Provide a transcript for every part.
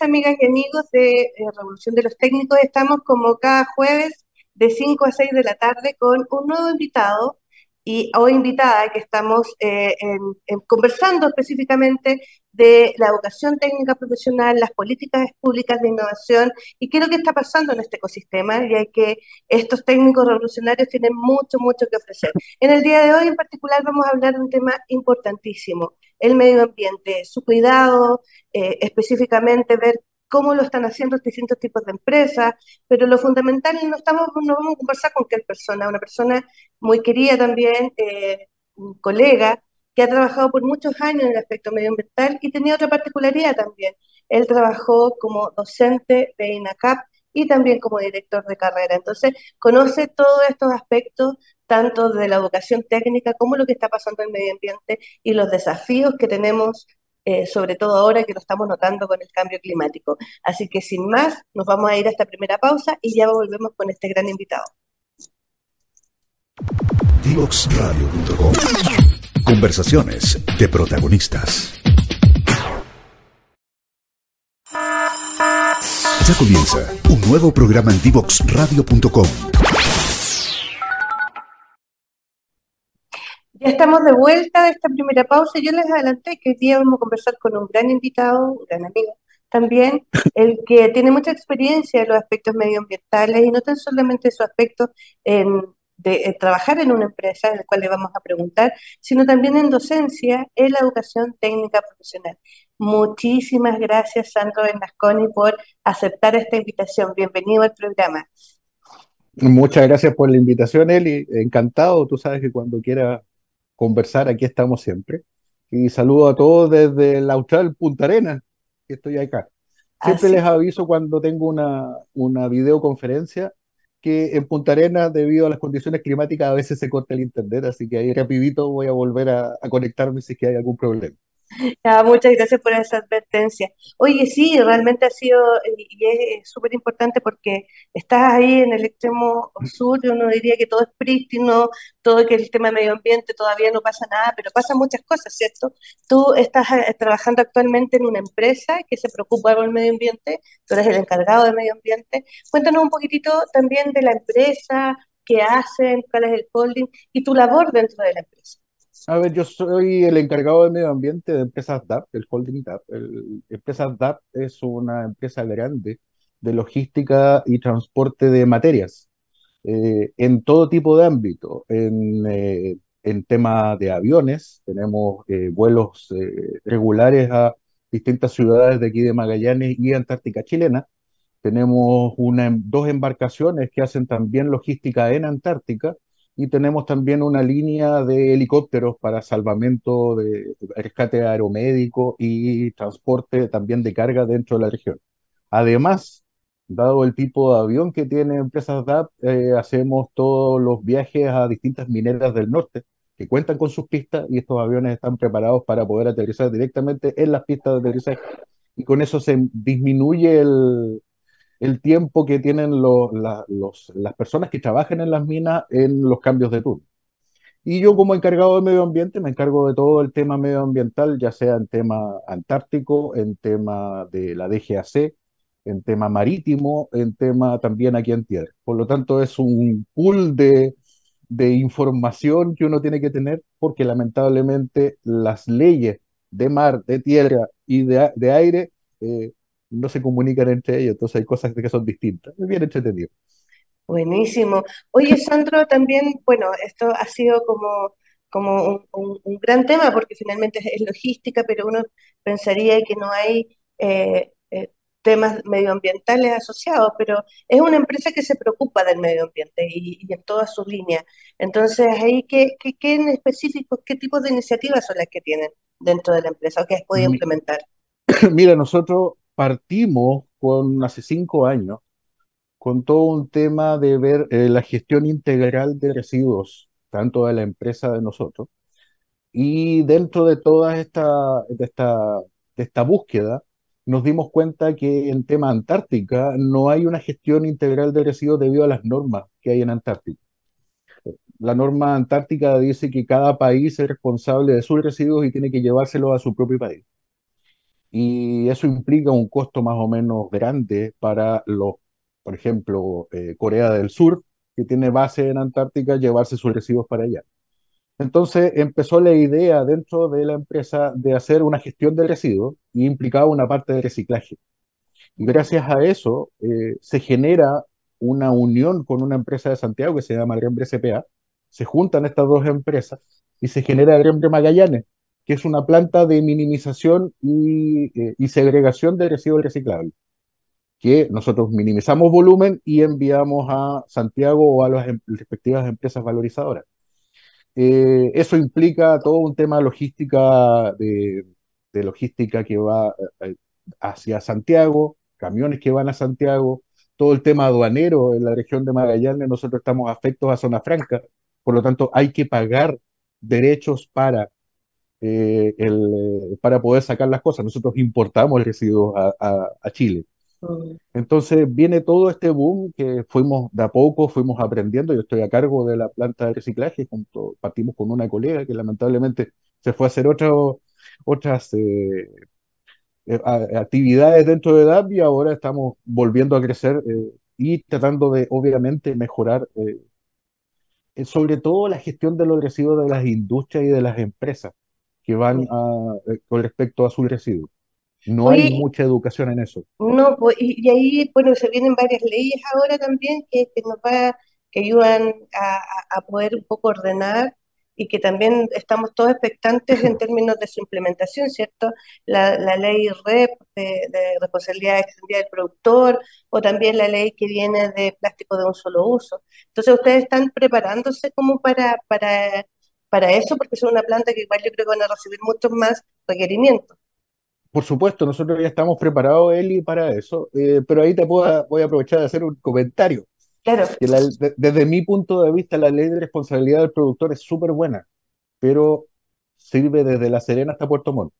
Amigas y amigos de eh, Revolución de los Técnicos. Estamos como cada jueves de 5 a 6 de la tarde con un nuevo invitado y hoy invitada que estamos eh, conversando específicamente de la educación técnica profesional, las políticas públicas de innovación y qué es lo que está pasando en este ecosistema, y hay que estos técnicos revolucionarios tienen mucho, mucho que ofrecer. En el día de hoy en particular vamos a hablar de un tema importantísimo, el medio ambiente, su cuidado, eh, específicamente ver cómo lo están haciendo distintos tipos de empresas, pero lo fundamental no estamos, no vamos a conversar con qué persona, una persona muy querida también, eh, un colega, que ha trabajado por muchos años en el aspecto medioambiental y tenía otra particularidad también. Él trabajó como docente de INACAP y también como director de carrera. Entonces, conoce todos estos aspectos, tanto de la educación técnica como lo que está pasando en el medio ambiente y los desafíos que tenemos eh, sobre todo ahora que lo estamos notando con el cambio climático. Así que sin más, nos vamos a ir a esta primera pausa y ya volvemos con este gran invitado. Divoxradio.com Conversaciones de protagonistas. Ya comienza un nuevo programa en Divoxradio.com Ya estamos de vuelta de esta primera pausa. Yo les adelanté que hoy día vamos a conversar con un gran invitado, un gran amigo también, el que tiene mucha experiencia en los aspectos medioambientales y no tan solamente su aspecto de, trabajar en una empresa, en el cual le vamos a preguntar, sino también en docencia, en la educación técnica profesional. Muchísimas gracias, Sandro Bernasconi, por aceptar esta invitación. Bienvenido al programa. Muchas gracias por la invitación, Eli. Encantado. Tú sabes que cuando quiera conversar, aquí estamos siempre. Y saludo a todos desde la Austral Punta Arena, que estoy acá. Siempre les aviso cuando tengo una, una videoconferencia que en Punta Arena, debido a las condiciones climáticas, a veces se corta el internet, así que ahí rapidito voy a volver a, a conectarme si es que hay algún problema. Muchas gracias por esa advertencia. Oye, sí, realmente ha sido, y es súper importante porque estás ahí en el extremo sur, y uno diría que todo es prístino, todo que el tema medio ambiente todavía no pasa nada, pero pasan muchas cosas, ¿cierto? Tú estás eh, trabajando actualmente en una empresa que se preocupa por el medio ambiente, tú eres el encargado del medio ambiente. Cuéntanos un poquitito también de la empresa, qué hacen, cuál es el holding y tu labor dentro de la empresa. A ver, yo soy el encargado de medio ambiente de Empresas DAP, el holding DAP. Empresas DAP es una empresa grande de logística y transporte de materias eh, en todo tipo de ámbito. En, eh, tema de aviones, tenemos eh, vuelos regulares a distintas ciudades de aquí de Magallanes y Antártica chilena. Tenemos una, dos embarcaciones que hacen también logística en Antártica y tenemos también una línea de helicópteros para salvamento de rescate aeromédico y transporte también de carga dentro de la región. Además, dado el tipo de avión que tiene Empresas DAP, eh, hacemos todos los viajes a distintas mineras del norte que cuentan con sus pistas y estos aviones están preparados para poder aterrizar directamente en las pistas de aterrizaje y con eso se disminuye el, el tiempo que tienen las personas que trabajan en las minas en los cambios de turno. Y yo como encargado de medio ambiente me encargo de todo el tema medioambiental, ya sea en tema antártico, en tema de la DGAC, en tema marítimo, en tema también aquí en tierra. Por lo tanto, es un pool de, información que uno tiene que tener porque lamentablemente las leyes de mar, de tierra y de, aire eh, no se comunican entre ellos, entonces hay cosas que son distintas. Es bien entretenido. Buenísimo. Oye, Sandro, también, bueno, esto ha sido como, como un, gran tema porque finalmente es, logística, pero uno pensaría que no hay eh, eh, temas medioambientales asociados, pero es una empresa que se preocupa del medio ambiente y, en todas sus líneas. Entonces, ahí, ¿qué, qué, qué en específico, qué tipos de iniciativas son las que tienen dentro de la empresa o que has podido implementar? Mira, nosotros partimos con hace cinco años con todo un tema de ver eh, la gestión integral de residuos, tanto de la empresa de nosotros, y dentro de toda esta, esta búsqueda, nos dimos cuenta que en tema Antártica no hay una gestión integral de residuos debido a las normas que hay en Antártica. La norma antártica dice que cada país es responsable de sus residuos y tiene que llevárselos a su propio país. Y eso implica un costo más o menos grande para los, por ejemplo, eh, Corea del Sur, que tiene base en Antártica, llevarse sus residuos para allá. Entonces empezó la idea dentro de la empresa de hacer una gestión de residuos y implicaba una parte de reciclaje. Gracias a eso eh, se genera una unión con una empresa de Santiago que se llama Grembre CPA. Se juntan estas dos empresas y se genera Grembre Magallanes, que es una planta de minimización y, eh, y segregación de residuos reciclables, que nosotros minimizamos volumen y enviamos a Santiago o a las em, respectivas empresas valorizadoras. Eh, eso implica todo un tema logística de, de logística que va eh, hacia Santiago, camiones que van a Santiago, todo el tema aduanero en la región de Magallanes, nosotros estamos afectos a zona franca, por lo tanto hay que pagar derechos para, eh, el, para poder sacar las cosas. Nosotros importamos residuos a, a, Chile. Mm. Entonces viene todo este boom que fuimos de a poco, fuimos aprendiendo. Yo estoy a cargo de la planta de reciclaje, junto, partimos con una colega que lamentablemente se fue a hacer otro, otras eh, eh, actividades dentro de DAP y ahora estamos volviendo a crecer eh, y tratando de, obviamente, mejorar eh, sobre todo la gestión de los residuos de las industrias y de las empresas que van con respecto a sus residuos. No hay mucha educación en eso. No, pues, y, ahí, bueno, se vienen varias leyes ahora también que, que nos va, que ayudan a, a, poder un poco ordenar y que también estamos todos expectantes en términos de su implementación, ¿cierto? La, la ley REP de, responsabilidad extendida del productor o también la ley que viene de plástico de un solo uso. Entonces, ¿ustedes están preparándose como para, para, para eso? Porque es una planta que igual yo creo que van a recibir muchos más requerimientos. Por supuesto, nosotros ya estamos preparados, Eli, para eso, eh, pero ahí te puedo, voy a aprovechar de hacer un comentario desde mi punto de vista, la ley de responsabilidad del productor es súper buena, pero sirve desde La Serena hasta Puerto Montt.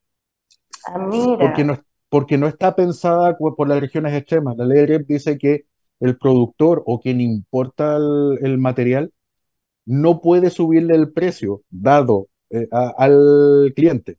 Ah, mira. Porque no, porque no está pensada por las regiones extremas. La ley de dice que el productor o quien importa el, material no puede subirle el precio dado eh, al cliente.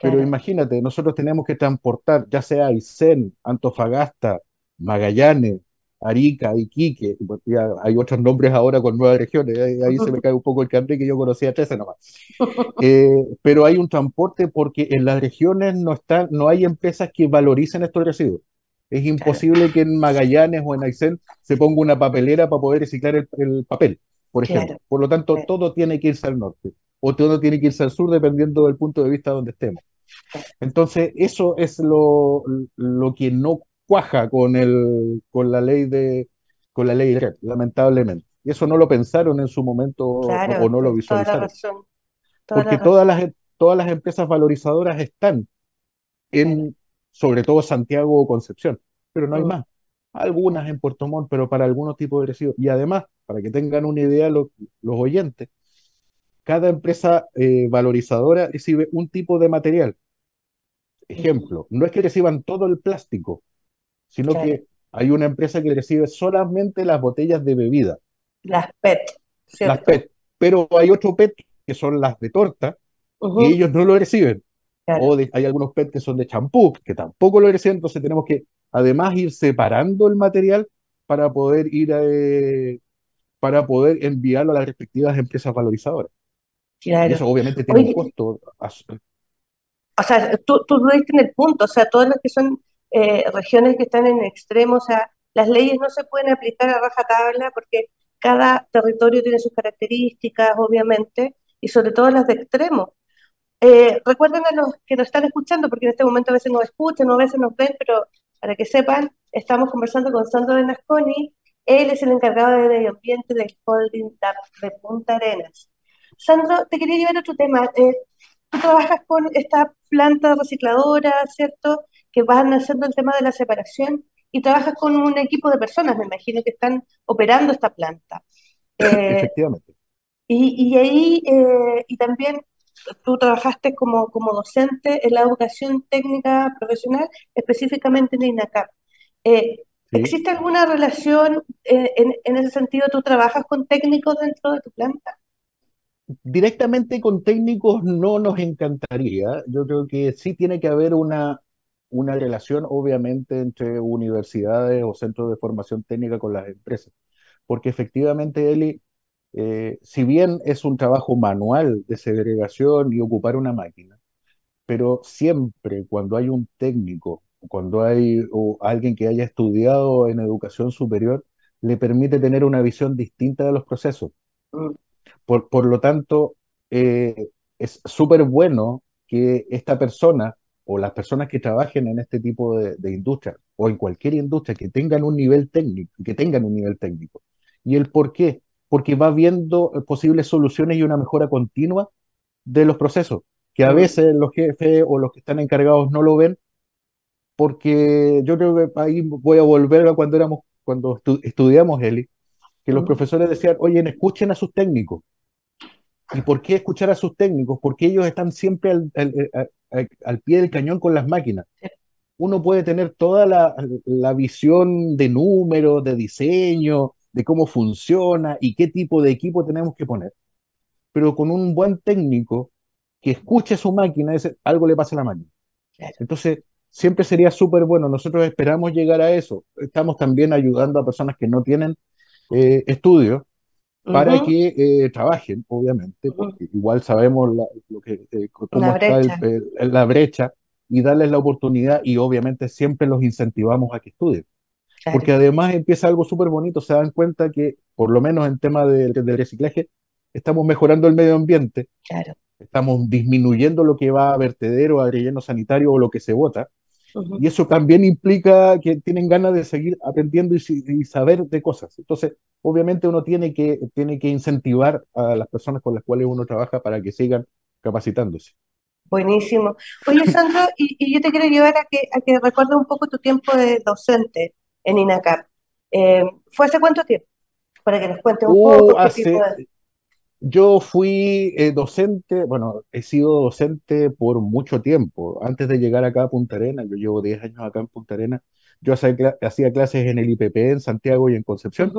Pero imagínate, nosotros tenemos que transportar, ya sea Aysén, Antofagasta, Magallanes, Arica, Iquique, ya hay otros nombres ahora con nuevas regiones, ahí, se me cae un poco el cambio que yo conocía 13 nomás. Eh, pero hay un transporte porque en las regiones no, están, no hay empresas que valoricen estos residuos. Es imposible que en Magallanes o en Aysén se ponga una papelera para poder reciclar el, papel, por ejemplo. Por lo tanto, todo tiene que irse al norte o todo tiene que irse al sur dependiendo del punto de vista donde estemos. Entonces, eso es lo, lo que no cuaja con, el, con la ley de con la ley de lamentablemente. Y eso no lo pensaron en su momento o, no lo visualizaron. Porque todas las, todas las empresas valorizadoras están en, sobre todo Santiago o Concepción, pero no hay mm. más. Algunas en Puerto Montt, pero para algunos tipos de residuos. Y además, para que tengan una idea los, los oyentes, cada empresa eh, valorizadora recibe un tipo de material. Ejemplo, no es que reciban todo el plástico, sino que hay una empresa que recibe solamente las botellas de bebida. Las PET. Las PET. Pero hay otro PET que son las de torta y ellos no lo reciben. O hay algunos PET que son de champú que tampoco lo reciben, entonces tenemos que además ir separando el material para poder ir a, eh, para poder enviarlo a las respectivas empresas valorizadoras. Y eso obviamente tiene un costo. O sea, tú, tú lo diste en el punto, o sea, todas las que son eh, regiones que están en extremo, o sea, las leyes no se pueden aplicar a rajatabla porque cada territorio tiene sus características, obviamente, y sobre todo las de extremo. Eh, recuerden a los que nos están escuchando, porque en este momento a veces nos escuchan, a veces nos ven, pero para que sepan, estamos conversando con Sandro Benasconi, él es el encargado de medio ambiente del Holding TAP de Punta Arenas. Sandro, te quería llevar otro tema. Eh, tú trabajas con esta planta recicladora, ¿cierto? que van haciendo el tema de la separación y trabajas con un equipo de personas, me imagino, que están operando esta planta. Eh, Efectivamente. Y, ahí, eh, y también tú trabajaste como, como docente en la educación técnica profesional, específicamente en INACAP. Eh, ¿Existe alguna relación en, en, ese sentido? ¿Tú trabajas con técnicos dentro de tu planta? Directamente con técnicos no nos encantaría. Yo creo que sí tiene que haber una una relación obviamente entre universidades o centros de formación técnica con las empresas. Porque efectivamente, Eli, eh, si bien es un trabajo manual de segregación y ocupar una máquina, pero siempre cuando hay un técnico, cuando hay alguien que haya estudiado en educación superior, le permite tener una visión distinta de los procesos. Mm. Por, por lo tanto, eh, es súper bueno que esta persona o las personas que trabajen en este tipo de, de, industria o en cualquier industria que tengan un nivel técnico, que tengan un nivel técnico. ¿Y el por qué? Porque va viendo posibles soluciones y una mejora continua de los procesos, que a veces los jefes o los que están encargados no lo ven, porque yo creo que ahí voy a volver a cuando éramos, cuando estudiamos Eli, que los profesores decían, oye, escuchen a sus técnicos, ¿Y por qué escuchar a sus técnicos? Porque ellos están siempre al, pie del cañón con las máquinas. Uno puede tener toda la, visión de números, de diseño, de cómo funciona y qué tipo de equipo tenemos que poner. Pero con un buen técnico que escuche su máquina, algo le pasa a la máquina. Entonces, siempre sería súper bueno. Nosotros esperamos llegar a eso. Estamos también ayudando a personas que no tienen eh, estudios para que eh, trabajen, obviamente, porque igual sabemos la, lo que, eh, cómo está la brecha y darles la oportunidad y obviamente siempre los incentivamos a que estudien. Porque además empieza algo súper bonito, se dan cuenta que, por lo menos en tema de, reciclaje, estamos mejorando el medio ambiente, claro. estamos disminuyendo lo que va a vertedero, a relleno sanitario o lo que se bota, y eso también implica que tienen ganas de seguir aprendiendo y, saber de cosas. Entonces, obviamente uno tiene que, tiene que incentivar a las personas con las cuales uno trabaja para que sigan capacitándose. Buenísimo. Oye, Sandro, y, yo te quiero llevar a que, a que recuerdes un poco tu tiempo de docente en INACAP. Eh, ¿Fue hace cuánto tiempo? Para que nos cuentes un uh, poco. Yo fui eh, docente, bueno, he sido docente por mucho tiempo. Antes de llegar acá a Punta Arenas, yo llevo 10 años acá en Punta Arenas, yo hacía, clases en el IPP en Santiago y en Concepción,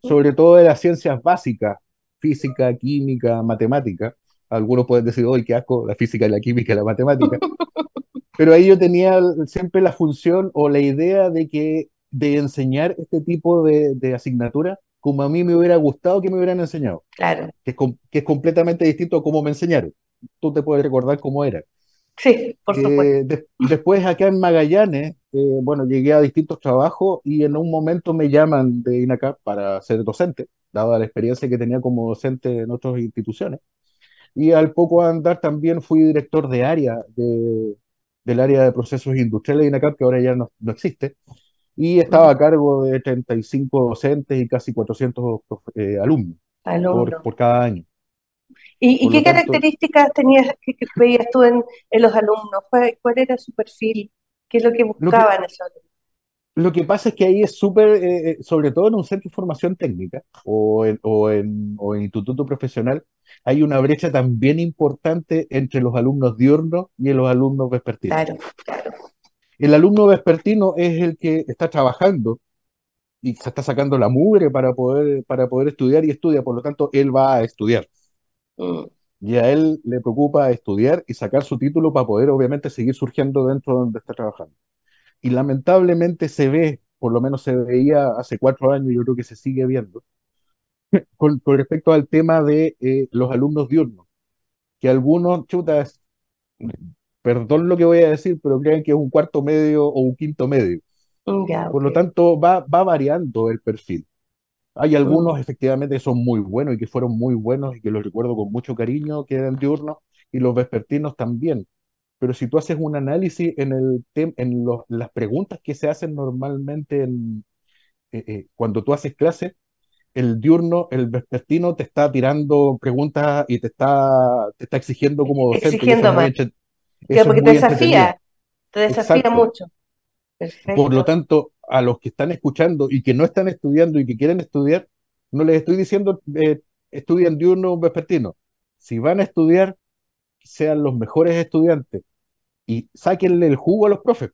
sobre todo de las ciencias básicas, física, química, matemática. Algunos pueden decir, hoy qué asco, la física, la química la matemática. Pero ahí yo tenía siempre la función o la idea de que de enseñar este tipo de, de asignaturas como a mí me hubiera gustado que me hubieran enseñado. Claro. Que es, que es completamente distinto a cómo me enseñaron. Tú te puedes recordar cómo era. Sí, por eh, supuesto. después acá en Magallanes, eh, bueno, llegué a distintos trabajos y en un momento me llaman de INACAP para ser docente, dada la experiencia que tenía como docente en otras instituciones. Y al poco andar también fui director de área de, del área de procesos industriales de INACAP, que ahora ya no, no existe y estaba a cargo de 35 docentes y casi 400 eh, alumnos por, cada año. ¿Y, qué características tenías que, veías tú en, los alumnos? ¿Cuál, era su perfil? ¿Qué es lo que buscaban esos lo que pasa es que ahí es súper, eh, eh, sobre todo en un centro de formación técnica o en, o, en, o en, instituto profesional, hay una brecha también importante entre los alumnos diurnos y los alumnos vespertinos. Claro, claro. El alumno vespertino es el que está trabajando y se está sacando la mugre para poder, para poder estudiar y estudia, por lo tanto, él va a estudiar. Mm. Y a él le preocupa estudiar y sacar su título para poder, obviamente, seguir surgiendo dentro de donde está trabajando. Y lamentablemente se ve, por lo menos se veía hace cuatro años, y yo creo que se sigue viendo, con, respecto al tema de eh, los alumnos diurnos, que algunos, chutas, perdón lo que voy a decir, pero creen que es un cuarto medio o un quinto medio. Por lo tanto, va, va variando el perfil. Hay algunos mm. efectivamente que son muy buenos y que fueron muy buenos y que los recuerdo con mucho cariño, que eran diurnos, y los vespertinos también. Pero si tú haces un análisis en, el en las preguntas que se hacen normalmente en, eh, eh, cuando tú haces clase, el diurno, el vespertino te está tirando preguntas y te está, te está exigiendo como docente. Exigiendo más porque te desafía, te desafía mucho. Por lo tanto, a los que están escuchando y que no están estudiando y que quieren estudiar, no les estoy diciendo eh, estudien diurno o vespertino. Si van a estudiar, sean los mejores estudiantes y sáquenle el jugo a los profes.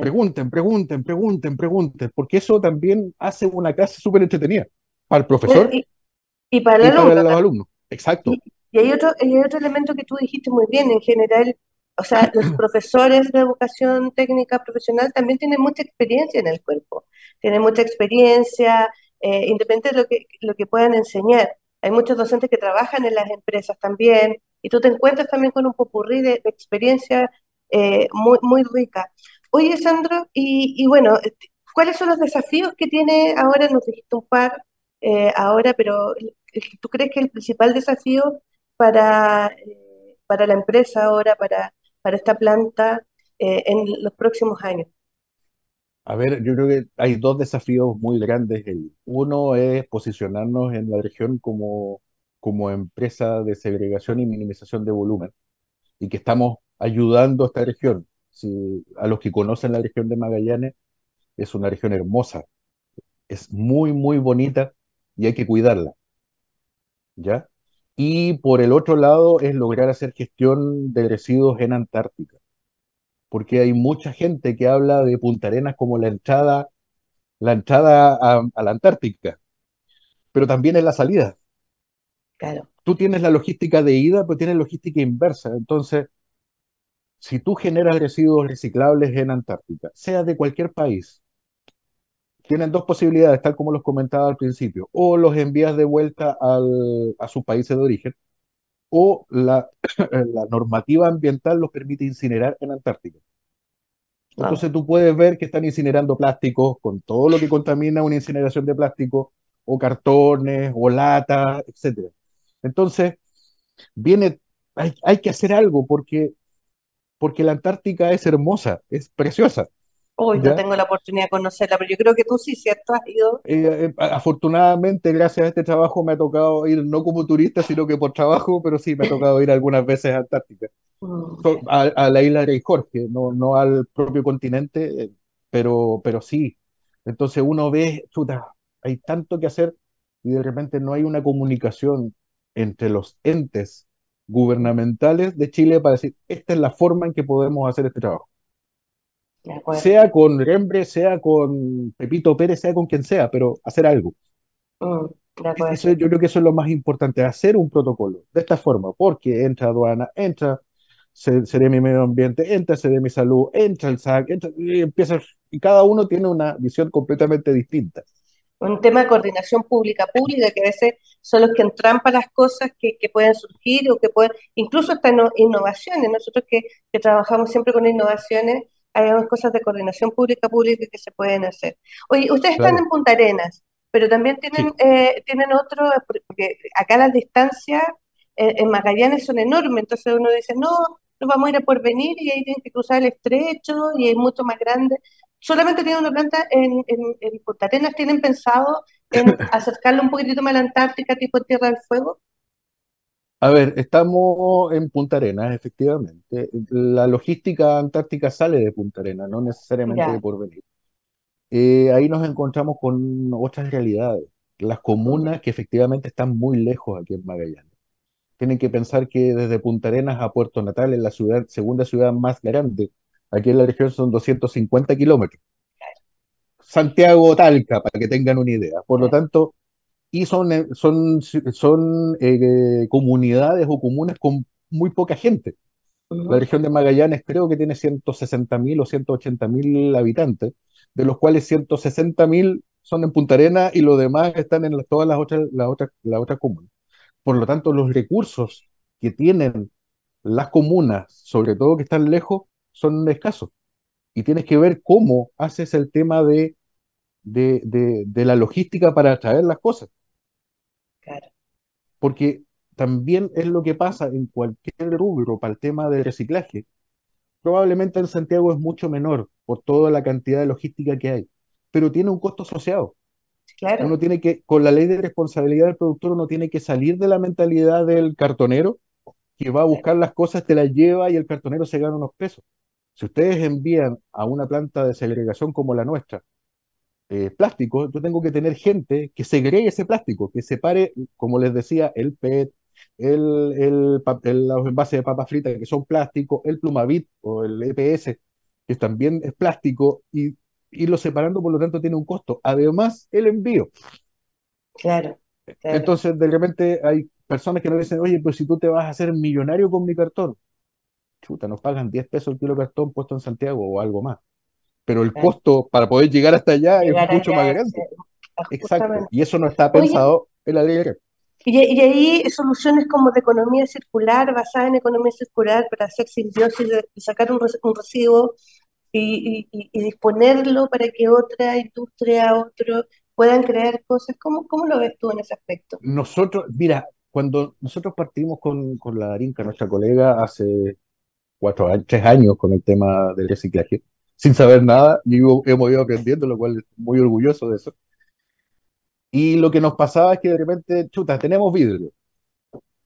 Pregunten, pregunten, pregunten, pregunten, porque eso también hace una clase súper entretenida para el profesor y, para, los alumnos. Exacto. Y hay otro, hay otro elemento que tú dijiste muy bien, en general, o sea, los profesores de educación técnica profesional también tienen mucha experiencia en el cuerpo, tienen mucha experiencia, eh, independiente de lo que, lo que puedan enseñar. Hay muchos docentes que trabajan en las empresas también, y tú te encuentras también con un popurrí de, experiencia eh, muy, muy rica. Oye, Sandro, y, y, bueno, ¿cuáles son los desafíos que tiene ahora? Nos dijiste un par eh, ahora, pero ¿tú crees que el principal desafío para, eh, para la empresa ahora, para, para esta planta en los próximos años? A ver, yo creo que hay dos desafíos muy grandes. uno es posicionarnos en la región como, como empresa de segregación y minimización de volumen y que estamos ayudando a esta región. Si, a los que conocen la región de Magallanes, es una región hermosa, es muy, muy bonita y hay que cuidarla. ¿Ya? Y por el otro lado es lograr hacer gestión de residuos en Antártica porque hay mucha gente que habla de Punta Arenas como la entrada, la entrada a, la Antártica, pero también es la salida. Claro. Tú tienes la logística de ida, pero tienes logística inversa. Entonces, si tú generas residuos reciclables en Antártica, sea de cualquier país, tienen dos posibilidades, tal como los comentaba al principio, o los envías de vuelta a sus países de origen, o la, la normativa ambiental los permite incinerar en Antártica. Entonces tú puedes ver que están incinerando plásticos con todo lo que contamina una incineración de plástico, o cartones, o latas, etc. Entonces, viene, hay, hay que hacer algo porque, porque la Antártica es hermosa, es preciosa. Hoy no tengo la oportunidad de conocerla, pero yo creo que tú sí, ¿cierto? Has ido. Eh, eh, afortunadamente, gracias a este trabajo me ha tocado ir no como turista, sino que por trabajo, pero sí me ha tocado ir algunas veces a Antártica. Mm, a, la isla de Jorge, no, no al propio continente, eh, pero, pero sí. Entonces uno ve, chuta, hay tanto que hacer y de repente no hay una comunicación entre los entes gubernamentales de Chile para decir, esta es la forma en que podemos hacer este trabajo sea con Rembre, sea con Pepito Pérez, sea con quien sea, pero hacer algo. Mm, yo creo que eso es lo más importante, hacer un protocolo de esta forma, porque entra aduana, entra mi Medio Ambiente, entra mi Salud, entra el SAC, entra, y, empieza, y cada uno tiene una visión completamente distinta. Un tema de coordinación pública-pública, que a veces son los que entrampan las cosas que, que pueden surgir o que pueden, incluso hasta innovaciones. Nosotros que, que trabajamos siempre con innovaciones, hay unas cosas de coordinación pública-pública que se pueden hacer. Oye, ustedes están en Punta Arenas, pero también tienen, eh, tienen otro, porque acá las distancias eh, en Magallanes son enormes, entonces uno dice, no, nos vamos a ir a por venir y ahí tienen que cruzar el estrecho y es mucho más grande. Solamente tienen una planta en, en, Punta Arenas, ¿tienen pensado en acercarlo un poquitito más a la Antártica, tipo Tierra del Fuego? A ver, estamos en Punta Arenas, efectivamente. La logística antártica sale de Punta Arenas, no necesariamente de Porvenir. Eh, ahí nos encontramos con otras realidades. Las comunas que efectivamente están muy lejos aquí en Magallanes. Tienen que pensar que desde Punta Arenas a Puerto Natal, en la ciudad, segunda ciudad más grande, aquí en la región son 250 kilómetros. Santiago Talca, para que tengan una idea. Por lo tanto, y son, eh, son, son eh, comunidades o comunas con muy poca gente. La región de Magallanes creo que tiene 160.000 o 180.000 habitantes, de los cuales 160.000 son en Punta Arena y los demás están en todas las otras, las otras, las otras comunas. Por lo tanto, los recursos que tienen las comunas, sobre todo que están lejos, son escasos. Y tienes que ver cómo haces el tema de, de, de, de la logística para traer las cosas. Porque también es lo que pasa en cualquier rubro para el tema del reciclaje. Probablemente en Santiago es mucho menor por toda la cantidad de logística que hay, pero tiene un costo asociado. Claro. Uno tiene que, con la ley de responsabilidad del productor, uno tiene que salir de la mentalidad del cartonero que va a buscar las cosas, te las lleva y el cartonero se gana unos pesos. Si ustedes envían a una planta de segregación como la nuestra eh, plástico, yo tengo que tener gente que segregue ese plástico, que separe, como les decía, el PET, el, el, el, los envases de papas fritas que son plástico, el plumavit o el EPS, que también es plástico, y irlo separando, por lo tanto, tiene un costo. Además, el envío. Claro. Entonces, de repente hay personas que nos dicen, oye, pues si tú te vas a hacer millonario con mi cartón, chuta, nos pagan 10 pesos el kilo de cartón puesto en Santiago o algo más. Pero el costo para poder llegar hasta allá es mucho más grande. Exacto. Y eso no está pensado en la ley y, y, ahí soluciones como de economía circular, basada en economía circular, para hacer simbiosis, de, sacar un, un residuo y, y, disponerlo para que otra industria, otro, puedan crear cosas. ¿Cómo, ¿Cómo lo ves tú en ese aspecto? Nosotros, mira, cuando nosotros partimos con, con la Darinka, nuestra colega, hace cuatro tres años con el tema del reciclaje, sin saber nada, y hemos ido aprendiendo, lo cual muy orgulloso de eso. Y lo que nos pasaba es que de repente, chuta, tenemos vidrio,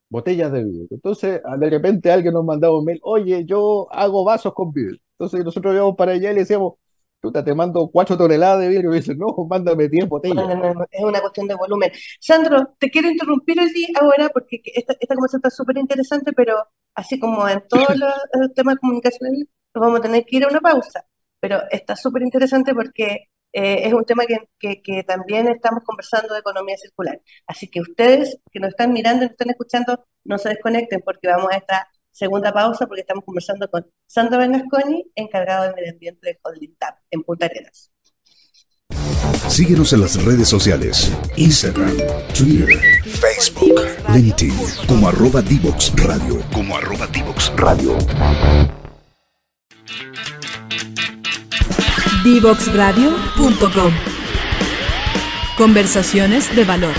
botellas de vidrio. Entonces, de repente alguien nos mandaba un mail, oye, yo hago vasos con vidrio. Entonces nosotros íbamos para allá y le decíamos, chuta, te mando cuatro toneladas de vidrio. Y dice, no, mándame diez botellas. es una cuestión de volumen. Sandro, te quiero interrumpir día ahora porque esta, esta conversación está súper interesante, pero así como en todos los temas comunicacionales, vamos a tener que ir a una pausa. Pero está súper interesante porque eh, es un tema que, que, también estamos conversando de economía circular. Así que ustedes que nos están mirando y nos están escuchando, no se desconecten porque vamos a esta segunda pausa porque estamos conversando con Sandro Bernasconi, encargado de medio ambiente de Holding Tap en Punta Arenas. Síguenos en las redes sociales, Instagram, Twitter, Facebook, LinkedIn, como arroba Divox Radio, como arroba Divox Radio. Divoxradio.com Conversaciones de valor.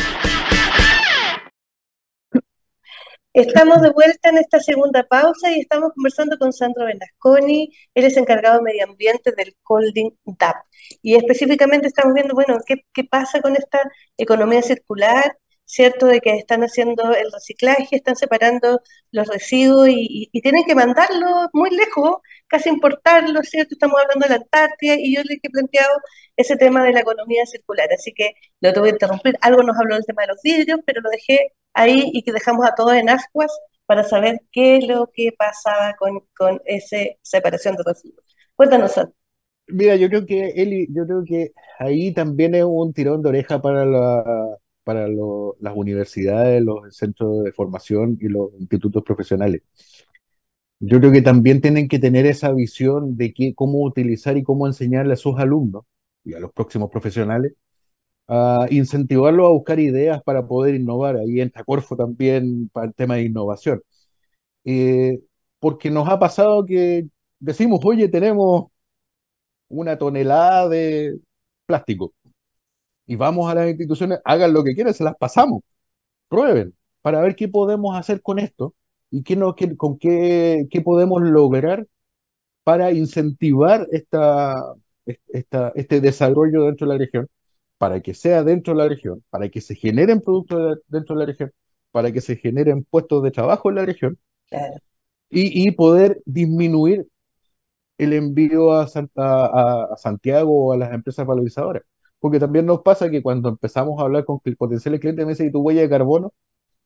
Estamos de vuelta en esta segunda pausa y estamos conversando con Sandro Benasconi. Él es encargado de medio ambiente del Holding DAP. Y específicamente estamos viendo, bueno, qué, qué pasa con esta economía circular, ¿cierto? De que están haciendo el reciclaje, están separando los residuos y, tienen que mandarlo muy lejos, casi importarlo, ¿cierto? Estamos hablando de la Antártida y yo les he planteado ese tema de la economía circular, así que lo tengo que interrumpir. Algo nos habló del tema de los vidrios, pero lo dejé ahí y que dejamos a todos en ascuas para saber qué es lo que pasaba con, con esa separación de residuos. Cuéntanos, Mira, yo creo que Eli, yo creo que ahí también es un tirón de oreja para la, para las universidades, los centros de formación y los institutos profesionales. Yo creo que también tienen que tener esa visión de cómo utilizar y cómo enseñarle a sus alumnos y a los próximos profesionales a incentivarlos a buscar ideas para poder innovar. Ahí entra Corfo también para el tema de innovación. Eh, porque nos ha pasado que decimos, oye, tenemos una tonelada de plástico y vamos a las instituciones, hagan lo que quieran, se las pasamos, prueben, para ver qué podemos hacer con esto y qué no, qué, con qué, qué podemos lograr para incentivar esta, esta, este desarrollo dentro de la región, para que sea dentro de la región, para que se generen productos dentro de la región, para que se generen puestos de trabajo en la región y, y, poder disminuir el envío a, a, a Santiago o a las empresas valorizadoras. Porque también nos pasa que cuando empezamos a hablar con potenciales clientes me dicen, ¿y tu huella de carbono?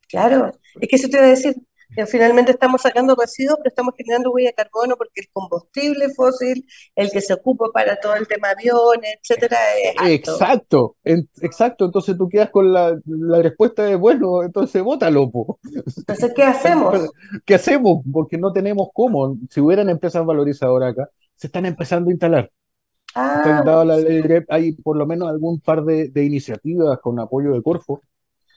Claro, es que eso te iba a decir, que finalmente estamos sacando residuos, pero estamos generando huella de carbono porque el combustible fósil, el que se ocupa para todo el tema aviones, etcétera, es Exacto, exacto. Entonces tú quedas con la, respuesta de, bueno, entonces bótalo. Entonces, ¿qué hacemos? ¿Qué hacemos? Porque no tenemos cómo. Si hubieran empresas valorizadoras acá, se están empezando a instalar. Ah, hay por lo menos algún par de, iniciativas con apoyo de Corfo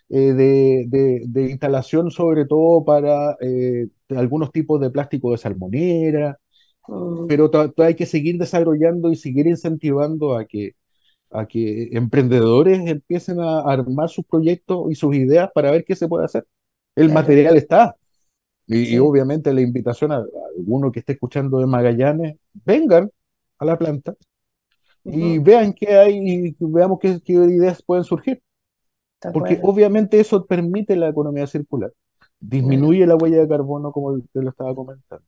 eh, de, instalación, sobre todo para eh, algunos tipos de plástico de salmonera, mm. pero hay que seguir desarrollando y seguir incentivando a que, a que emprendedores empiecen a armar sus proyectos y sus ideas para ver qué se puede hacer. El material está. Y, obviamente la invitación a, a, alguno que esté escuchando de Magallanes, vengan a la planta, y vean qué hay y veamos qué, ideas pueden surgir. Porque obviamente eso permite la economía circular, disminuye la huella de carbono, como usted lo estaba comentando,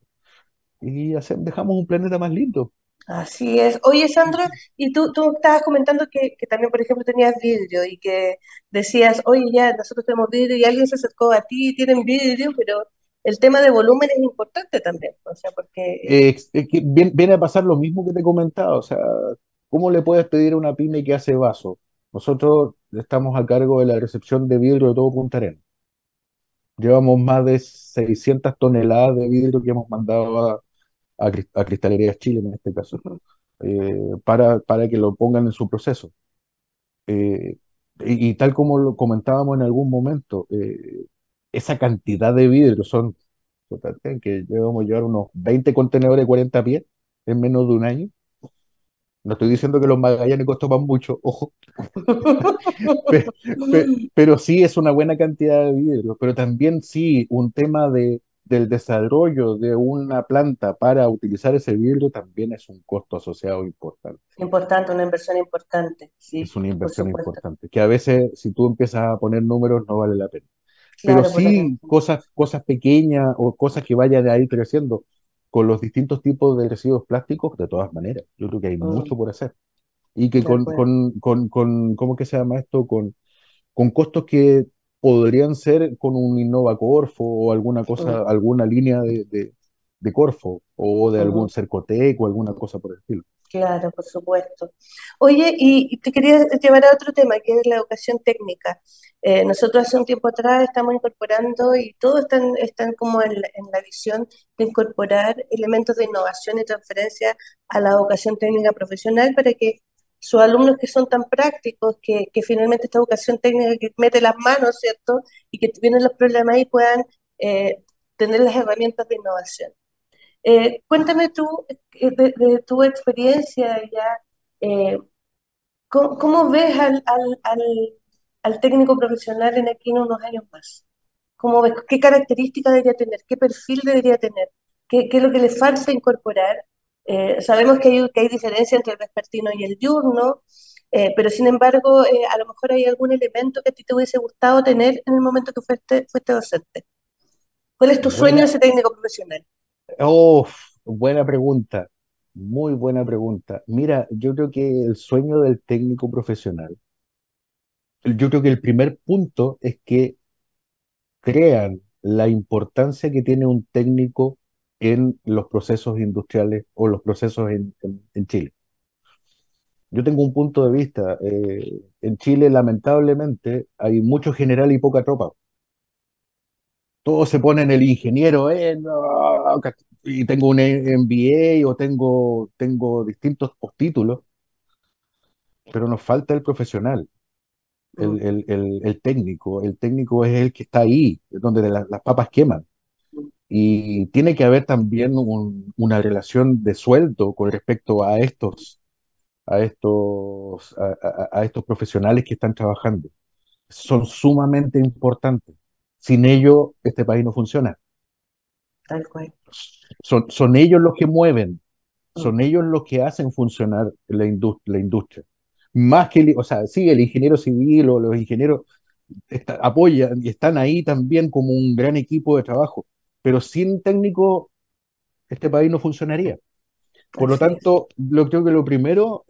y dejamos un planeta más lindo. Así es. Oye, Sandra, y tú, tú estabas comentando que, que, también, por ejemplo, tenías vidrio y que decías, oye, ya, nosotros tenemos vidrio y alguien se acercó a ti y tienen vidrio, pero el tema de volumen es importante también, o sea, porque... viene, a pasar lo mismo que te comentaba, o sea, ¿Cómo le puedes pedir a una pyme que hace vaso? Nosotros estamos a cargo de la recepción de vidrio de todo Punta. Llevamos más de 600 toneladas de vidrio que hemos mandado a, a, Cristalerías Chile, en este caso, eh, para, para que lo pongan en su proceso. Eh, y, tal como lo comentábamos en algún momento, eh, esa cantidad de vidrio son, que llevamos llevar unos 20 contenedores de 40 pies en menos de un año. No estoy diciendo que los magallánicos toman mucho, ojo, pero, pero, sí es una buena cantidad de vidrio, pero también sí un tema de, del desarrollo de una planta para utilizar ese vidrio también es un costo asociado importante. Importante, una inversión importante, sí. Es una inversión importante, que a veces si tú empiezas a poner números no vale la pena. Pero sí cosas, cosas pequeñas o cosas que vayan a ir creciendo con los distintos tipos de residuos plásticos, de todas maneras. Yo creo que hay mm. mucho por hacer. Y que con, con, con, con, ¿cómo que se llama esto? Con, con costos que podrían ser con un Innova Corfo o alguna cosa, mm. alguna línea de, de, Corfo o de algún Cercotec o alguna cosa por el estilo. Claro, por supuesto. Oye, y, te quería llevar a otro tema, que es la educación técnica. Eh, nosotros hace un tiempo atrás estamos incorporando, y todos están, están como en la, visión de incorporar elementos de innovación y transferencia a la educación técnica profesional para que sus alumnos que son tan prácticos, que, que, finalmente esta educación técnica que mete las manos, ¿cierto? Y que vienen los problemas ahí puedan eh, tener las herramientas de innovación. Eh, cuéntame tú, eh, de, tu experiencia ya, eh, ¿cómo, ves al, al, técnico profesional en aquí en unos años más? ¿Cómo ves, ¿Qué características debería tener? ¿Qué perfil debería tener? ¿Qué, qué es lo que le falta incorporar? sabemos que hay, que hay diferencia entre el vespertino y el diurno, pero sin embargo, a lo mejor hay algún elemento que a ti te hubiese gustado tener en el momento que fuiste, fuiste docente. ¿Cuál es tu sueño de ese técnico profesional? Oh, buena pregunta, muy buena pregunta. Mira, yo creo que el sueño del técnico profesional, yo creo que el primer punto es que crean la importancia que tiene un técnico en los procesos industriales o los procesos en, Chile. Yo tengo un punto de vista. Eh, en Chile, lamentablemente, hay mucho general y poca tropa todos se ponen el ingeniero, eh, y tengo un MBA o tengo, tengo distintos títulos, pero nos falta el profesional, mm. el, técnico. El técnico es el que está ahí, donde las papas queman. Y tiene que haber también una relación de sueldo con respecto a estos, a estos, a estos profesionales que están trabajando. Son sumamente importantes. Sin ello, este país no funciona. Tal cual. Son, son ellos los que mueven, son mm. ellos los que hacen funcionar la, la industria. Más que, o sea, sí, el ingeniero civil o los ingenieros apoyan y están ahí también como un gran equipo de trabajo, pero sin técnico este país no funcionaría. Por lo tanto, lo, creo que lo primero,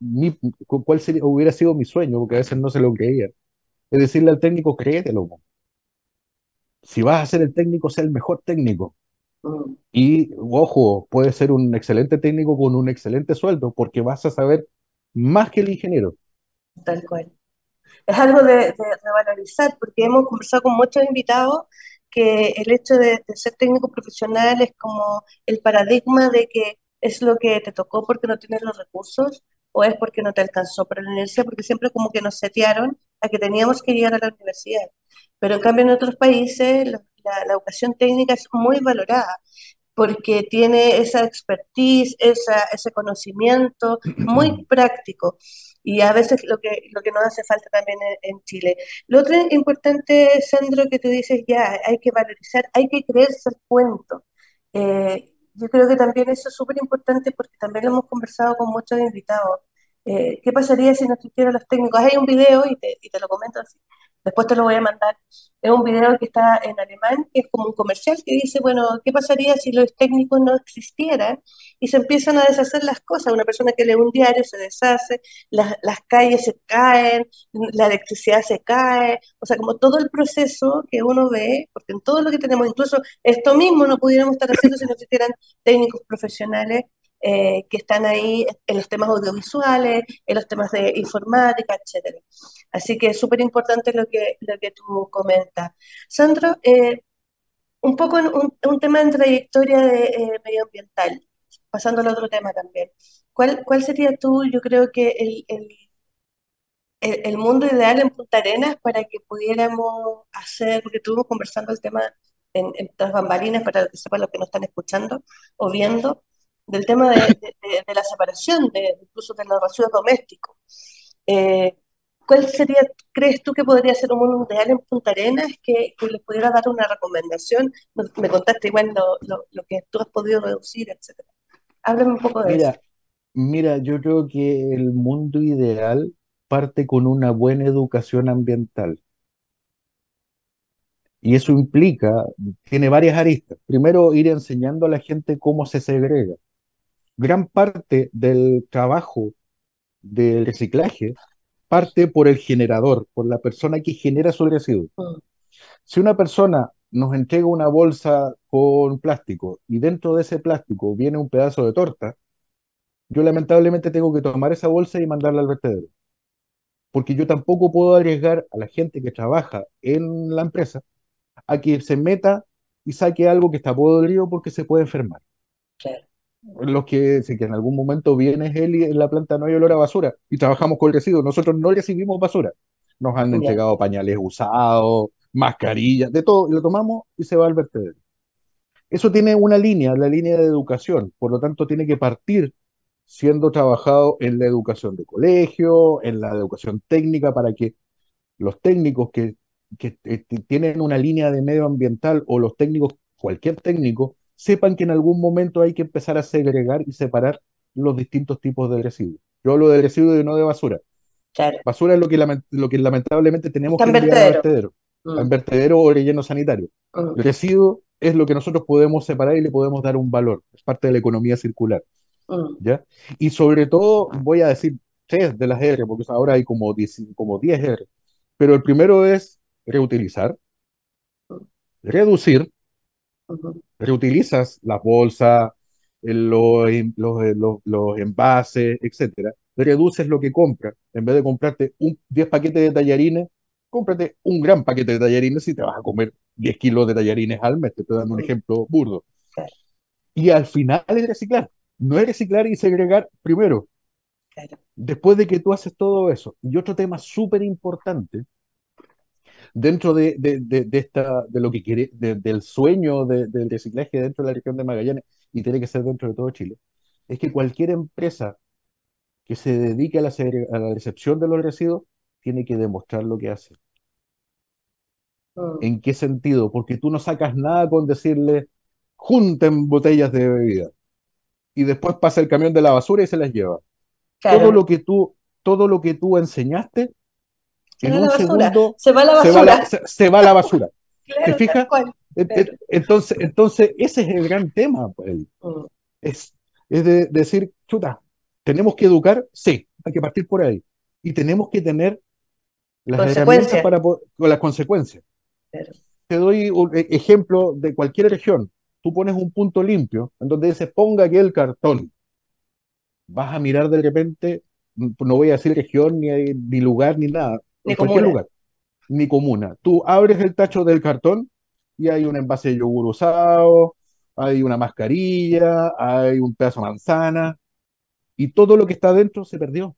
mi, cuál sería, hubiera sido mi sueño, porque a veces no se lo creía, es decirle al técnico, créetelo si vas a ser el técnico, sea el mejor técnico. Mm. Y, ojo, puede ser un excelente técnico con un excelente sueldo, porque vas a saber más que el ingeniero. Tal cual. Es algo de, valorizar, porque hemos conversado con muchos invitados que el hecho de, ser técnico profesional es como el paradigma de que es lo que te tocó porque no tienes los recursos o es porque no te alcanzó para la universidad, porque siempre como que nos setearon a que teníamos que llegar a la universidad. Pero en cambio en otros países la, educación técnica es muy valorada porque tiene esa expertise, esa, ese conocimiento muy práctico. Y a veces lo que, lo que nos hace falta también en, Chile. Lo otro importante, Sandro, que tú dices, ya, hay que valorizar, hay que creerse el cuento. Eh, yo creo que también eso es súper importante porque también lo hemos conversado con muchos invitados. Eh, ¿Qué pasaría si no existieran los técnicos? Hay un video y te, y te lo comento así después te lo voy a mandar, es un video que está en alemán, que es como un comercial que dice, bueno, ¿qué pasaría si los técnicos no existieran? Y se empiezan a deshacer las cosas. Una persona que lee un diario se deshace, las, las calles se caen, la electricidad se cae, o sea, como todo el proceso que uno ve, porque en todo lo que tenemos, incluso esto mismo no pudiéramos estar haciendo si no existieran técnicos profesionales eh, que están ahí en los temas audiovisuales, en los temas de informática, etcétera. Así que es súper importante lo que, lo que tú comentas. Sandro, eh, un poco un, un, tema en trayectoria de, eh, medioambiental, pasando al otro tema también. ¿Cuál, ¿Cuál sería tú, yo creo que el, el, el, mundo ideal en Punta Arenas para que pudiéramos hacer, porque estuvimos conversando el tema en, en tras bambalinas para que sepan los que nos están escuchando o viendo, del tema de, de, la separación, de, incluso de los residuos domésticos. Eh, ¿Cuál sería, crees tú que podría ser un mundo ideal en Punta Arenas que, que les pudiera dar una recomendación? Me contaste igual lo, lo, que tú has podido reducir, etcétera. Háblame un poco de mira, eso. Mira, yo creo que el mundo ideal parte con una buena educación ambiental. Y eso implica, tiene varias aristas. Primero, ir enseñando a la gente cómo se segrega gran parte del trabajo del reciclaje parte por el generador, por la persona que genera su residuo. Mm. Si una persona nos entrega una bolsa con plástico y dentro de ese plástico viene un pedazo de torta, yo lamentablemente tengo que tomar esa bolsa y mandarla al vertedero. Porque yo tampoco puedo arriesgar a la gente que trabaja en la empresa a que se meta y saque algo que está podrido porque se puede enfermar. Claro los que, si que en algún momento viene él y en la planta no hay olor a basura y trabajamos con residuos, nosotros no recibimos basura. Nos han entregado pañales usados, mascarillas, de todo, y lo tomamos y se va al vertedero. Eso tiene una línea, la línea de educación, por lo tanto tiene que partir siendo trabajado en la educación de colegio, en la educación técnica, para que los técnicos que, que eh, tienen una línea de medioambiental o los técnicos, cualquier técnico, sepan que en algún momento hay que empezar a segregar y separar los distintos tipos de residuos. Yo hablo de residuos y no de basura. Basura es lo que, lo que lamentablemente tenemos que enviar al vertedero, mm. vertedero o relleno sanitario. Mm. El residuo es lo que nosotros podemos separar y le podemos dar un valor. Es parte de la economía circular. Mm. ¿ya? Y sobre todo, voy a decir tres de las R, porque ahora hay como 10, como 10 R. Pero el primero es reutilizar, reducir, reutilizas las bolsas, los, los, los, envases, etcétera, reduces lo que compras. En vez de comprarte un, 10 paquetes de tallarines, cómprate un gran paquete de tallarines y te vas a comer 10 kilos de tallarines al mes. Te estoy dando un ejemplo burdo. Y al final es reciclar. No es reciclar y segregar primero. Después de que tú haces todo eso. Y otro tema súper importante dentro de, esta, de lo que quiere, del sueño del reciclaje dentro de la región de Magallanes, y tiene que ser dentro de todo Chile, es que cualquier empresa que se dedique a la, a la recepción de los residuos tiene que demostrar lo que hace. Mm. ¿En qué sentido? Porque tú no sacas nada con decirle, junten botellas de bebida y después pasa el camión de la basura y se las lleva. Todo lo que tú, todo lo que tú enseñaste en un segundo se va la basura. Se va la, basura. ¿Te fijas? Entonces, entonces, ese es el gran tema. Pues. Mm. Es, es de, decir, chuta, ¿tenemos que educar? Sí, hay que partir por ahí. Y tenemos que tener las herramientas para con las consecuencias. Te doy un e, ejemplo de cualquier región. Tú pones un punto limpio en donde dice ponga aquí el cartón. Vas a mirar de repente, no voy a decir región, ni, ni lugar, ni nada, ni cualquier lugar, ni comuna. Tú abres el tacho del cartón y hay un envase de yogur usado, hay una mascarilla, hay un pedazo de manzana, y todo lo que está dentro se perdió.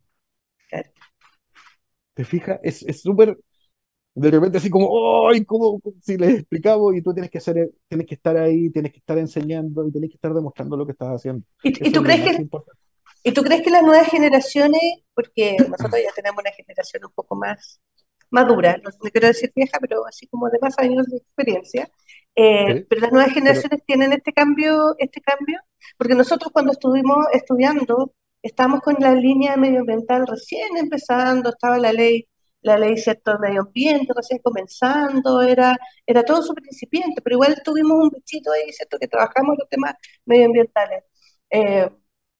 ¿Te fijas? Es súper, de repente así como, ¡ay! como si les explicamos y tú tienes que hacer, tienes que estar ahí, tienes que estar enseñando y tienes que estar demostrando lo que estás haciendo. ¿Y, tú crees que, ¿Y tú crees que las nuevas generaciones, porque nosotros ya tenemos una generación un poco más madura, no, quiero decir vieja, pero así como de más años de experiencia, eh, pero las nuevas generaciones tienen este cambio, este cambio, porque nosotros cuando estuvimos estudiando, estábamos con la línea medioambiental recién empezando, estaba la ley, la ley cierto medio ambiente recién comenzando, era, era todo súper incipiente, pero igual tuvimos un bichito ahí, cierto, que trabajamos los temas medioambientales. Eh,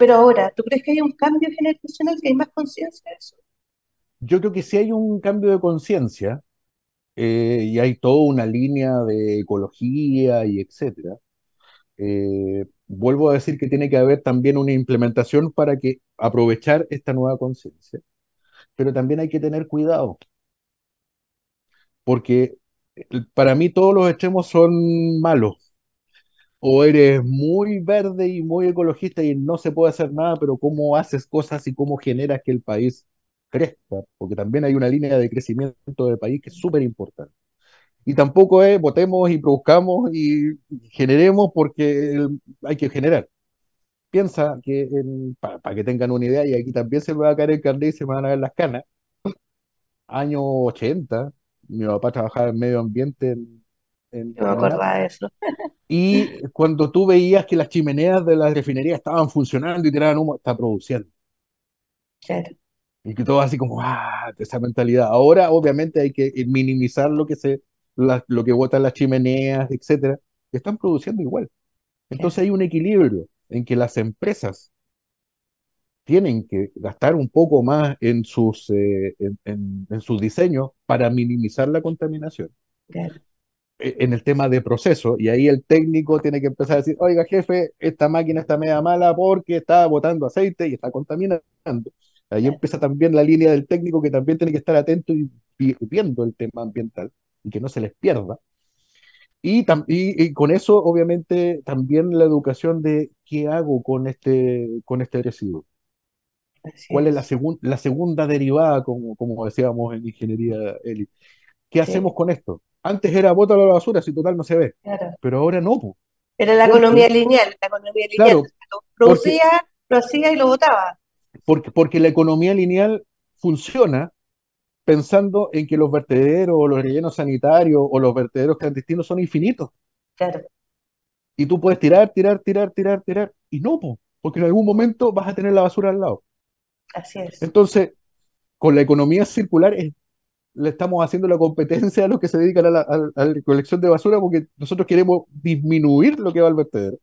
pero ahora, ¿tú crees que hay un cambio generacional, que hay más conciencia de eso? Yo creo que sí hay un cambio de conciencia eh, y hay toda una línea de ecología y etcétera. Eh, vuelvo a decir que tiene que haber también una implementación para que aprovechar esta nueva conciencia, pero también hay que tener cuidado, porque para mí todos los extremos son malos. O eres muy verde y muy ecologista y no se puede hacer nada, pero cómo haces cosas y cómo generas que el país crezca, porque también hay una línea de crecimiento del país que es súper importante. Y tampoco es votemos y produzcamos y generemos porque hay que generar. Piensa que, para que tengan una idea, y aquí también se me va a caer el carnet y se me van a ver las canas, año 80, mi papá trabajaba en medio ambiente en, Yo me acordaba de eso. y cuando tú veías que las chimeneas de la refinería estaban funcionando y tiraban humo, está produciendo. Claro, Y que todo así como, ah, esa mentalidad. Ahora, obviamente, hay que minimizar lo que se, la- lo que botan las chimeneas, etcétera. Están produciendo igual. Entonces hay un equilibrio en que las empresas tienen que gastar un poco más en sus, eh, en, en- en sus diseños para minimizar la contaminación. claro. E- En el tema de proceso, y ahí el técnico tiene que empezar a decir, oiga, jefe, esta máquina está media mala porque está botando aceite y está contaminando. Ahí empieza también la línea del técnico que también tiene que estar atento y, viendo el tema ambiental y que no se les pierda. Y, y, y con eso, obviamente, también la educación de qué hago con este, con este residuo. Así ¿Cuál es la, es. segun- la segunda derivada, como, como decíamos en ingeniería, Eli? ¿Qué Sí. hacemos con esto? Antes era bótalo a la basura, si total no se ve, Claro. pero ahora no, po. Era la Porque- economía lineal, la economía lineal. Claro, producía, lo hacía y lo botaba. porque, porque la economía lineal funciona pensando en que los vertederos o los rellenos sanitarios o los vertederos clandestinos son infinitos. Claro, Y tú puedes tirar, tirar, tirar, tirar, tirar, y no, po, porque en algún momento vas a tener la basura al lado. así es. Entonces, con la economía circular es- le estamos haciendo la competencia a los que se dedican a la, a- a la recolección de basura porque nosotros queremos disminuir lo que va al vertedero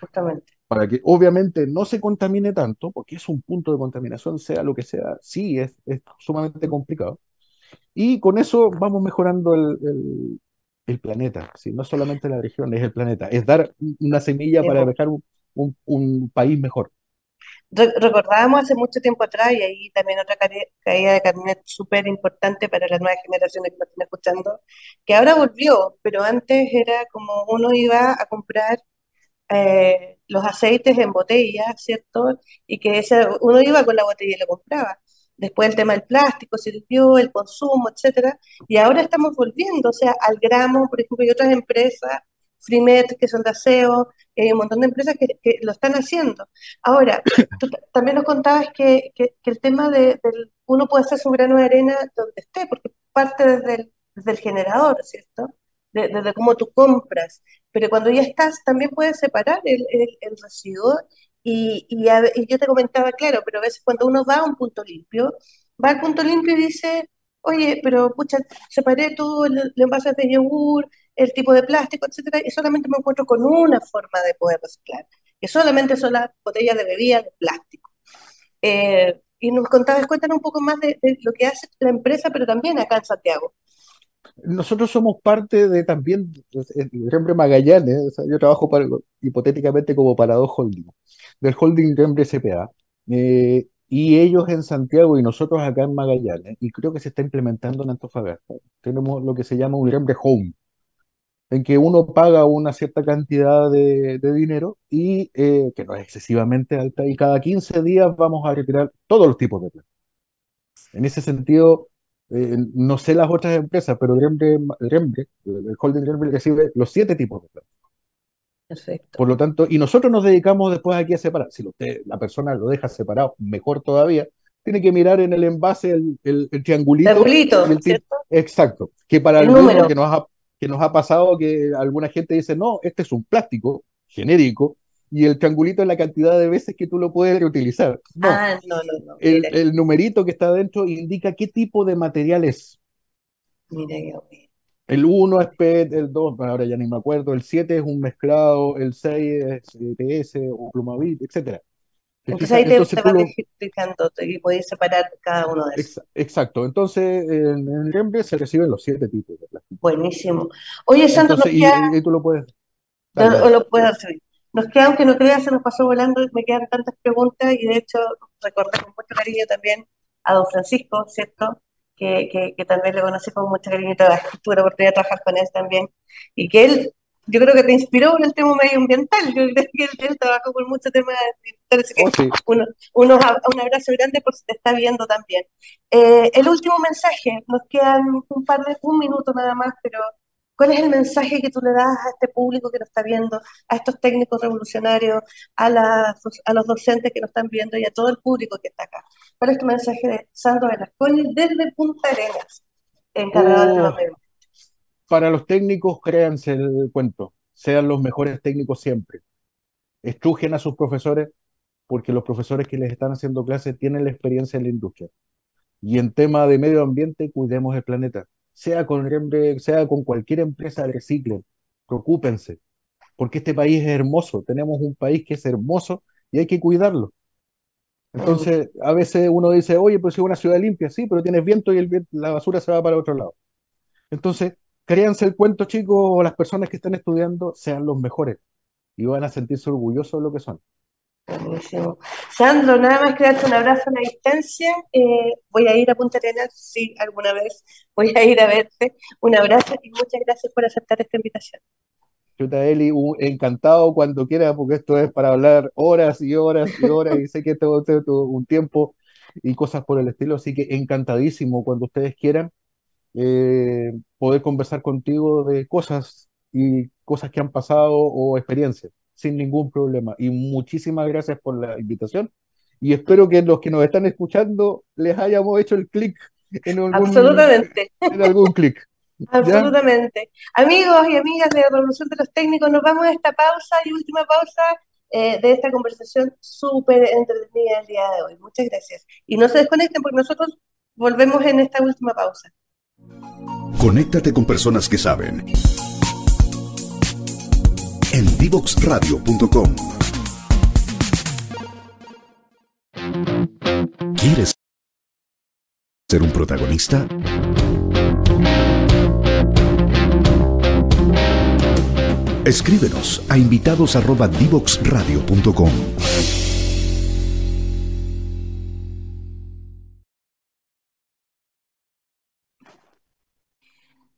Justamente. para que obviamente no se contamine tanto, porque es un punto de contaminación, sea lo que sea, sí es, es sumamente complicado. Y con eso vamos mejorando el, el- el planeta, ¿sí? No solamente la región, es el planeta, es dar una semilla Sí, para dejar un, un- un país mejor. Re- recordábamos hace mucho tiempo atrás, y ahí también otra caída de carnet súper importante para las nuevas generaciones que nos están escuchando, que ahora volvió, pero antes era como uno iba a comprar eh, los aceites en botella, ¿cierto? Y que ese, uno iba con la botella y lo compraba. Después el tema del plástico dio, el consumo, etcétera. Y ahora estamos volviendo, o sea, al gramo, por ejemplo, y otras empresas, Frimet, que son de aseo, hay un montón de empresas que, que lo están haciendo. Ahora, tú ta- también nos contabas que, que- que el tema de, del uno puede hacer su grano de arena donde esté, porque parte desde el, desde el generador, ¿cierto? De- desde cómo tú compras. Pero cuando ya estás, también puedes separar el, el- el residuo. Y, y, a y yo te comentaba, claro, pero a veces cuando uno va a un punto limpio, va al punto limpio y dice, oye, pero pucha, separé todo el, el envase de yogur, el tipo de plástico, etcétera, y solamente me encuentro con una forma de poder reciclar, que solamente son las botellas de bebida de plástico. Eh, y nos contabas, cuéntanos un poco más de, lo que hace la empresa, pero también acá en Santiago. Nosotros somos parte de también, el Rembre Magallanes, yo trabajo hipotéticamente como para dos holdings, del holding Rembre CPA, eh, y ellos en Santiago y nosotros acá en Magallanes, y creo que se está implementando en Antofagasta. Tenemos lo que se llama un Rembre Home, en que uno paga una cierta cantidad de, de dinero y eh, que no es excesivamente alta, y cada 15 días vamos a retirar todos los tipos de plástico. En ese sentido, eh, no sé las otras empresas, pero el Rembre, el Rembre, el holding Rembre recibe los siete tipos de plástico. Perfecto. Por lo tanto, y nosotros nos dedicamos después aquí a separar. Si usted, la persona lo deja separado, mejor todavía. Tiene que mirar en el envase el, el- el triangulito. Triangulito, el. Exacto. Que para El algunos número. que nos ha, que nos ha pasado que alguna gente dice, no, este es un plástico genérico y el triangulito es la cantidad de veces que tú lo puedes reutilizar. No, Ah, no, no, no. el, numerito que está adentro indica qué tipo de material es. mira qué. El 1 es PET, el 2, bueno, ahora ya ni me acuerdo, el 7 es un mezclado, el 6 es ETS o Plumavit, etcétera. ¿Te Entonces ahí te, Entonces te vas lo- explicando y podéis separar cada uno de esos. ex- exacto. Entonces, en, en Rembre se reciben los siete tipos de plástico. Buenísimo. Oye, nos Entonces, y, queda, y- y tú lo puedes. dale, o lo puedes hacer. Nos queda, aunque no creas, se nos pasó volando, me quedan tantas preguntas y de hecho recordé con mucho cariño también a don Francisco, ¿cierto? Que, que, que también le conocí con mucho cariño y tuve la oportunidad de trabajar con él también. Y que él yo creo que te inspiró en el tema medioambiental. Yo creo que él, trabajó con muchos temas ambientales. Oh, uno, un abrazo grande por si te está viendo también. Eh, el último mensaje, nos quedan un par de, un minuto nada más, pero ¿cuál es el mensaje que tú le das a este público que nos está viendo, a estos técnicos revolucionarios, a, las, a los docentes que nos están viendo y a todo el público que está acá? ¿Cuál es tu mensaje de Sandro Velasconi desde Punta Arenas, encargado de para los técnicos, créanse el cuento, sean los mejores técnicos siempre. Estrujen a sus profesores porque los profesores que les están haciendo clases tienen la experiencia en la industria. Y en tema de medio ambiente, cuidemos el planeta. Sea con, sea con cualquier empresa, reciclen, preocúpense, porque este país es hermoso, tenemos un país que es hermoso y hay que cuidarlo. Entonces, a veces uno dice, oye, pues es una ciudad limpia, sí, pero tienes viento y el, la basura se va para otro lado. Entonces, créanse el cuento, chicos, las personas que están estudiando sean los mejores y van a sentirse orgullosos de lo que son. Buenísimo. Sandro, nada más que darte un abrazo a la distancia. Eh, voy a ir a Punta Arenas, sí, alguna vez. Voy a ir a verte. Un abrazo y muchas gracias por aceptar esta invitación. Chuta Eli, encantado cuando quieras, porque esto es para hablar horas y horas y horas, y sé que tengo un tiempo y cosas por el estilo, así que encantadísimo cuando ustedes quieran. Eh, poder conversar contigo de cosas y cosas que han pasado o experiencias, sin ningún problema. Y muchísimas gracias por la invitación y espero que los que nos están escuchando les hayamos hecho el clic en algún, Absolutamente. En algún clic. Absolutamente. Amigos y amigas de Revolución de los Técnicos, nos vamos a esta pausa y última pausa eh, de esta conversación súper entretenida el día de hoy. Muchas gracias. Y no se desconecten porque nosotros volvemos en esta última pausa. Conéctate con personas que saben. En divoxradio.com. ¿Quieres ser un protagonista? Escríbenos a invitados@divoxradio.com.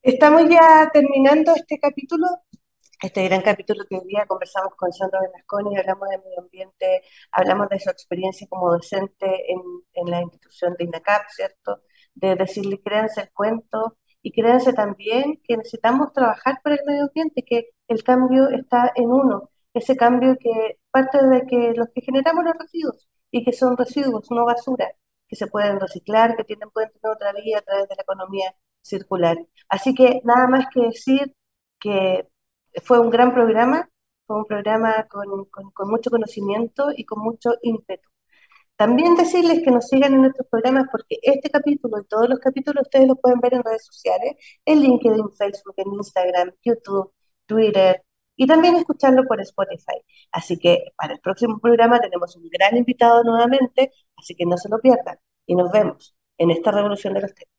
Estamos ya terminando este capítulo, este gran capítulo que hoy día conversamos con Sandra Velasconi, hablamos de medio ambiente, hablamos de su experiencia como docente en, en la institución de INACAP, ¿cierto? De decirle, créanse el cuento y créanse también que necesitamos trabajar por el medio ambiente, que el cambio está en uno, ese cambio que parte de que los que generamos los residuos y que son residuos, no basura, que se pueden reciclar, que tienen, pueden tener otra vida a través de la economía circular. Así que nada más que decir que fue un gran programa, fue un programa con, con, mucho conocimiento y con mucho ímpetu. También decirles que nos sigan en nuestros programas porque este capítulo y todos los capítulos ustedes los pueden ver en redes sociales, en LinkedIn, Facebook, en Instagram, YouTube, Twitter y también escucharlo por Spotify. Así que para el próximo programa tenemos un gran invitado nuevamente, así que no se lo pierdan y nos vemos en esta revolución de los temas.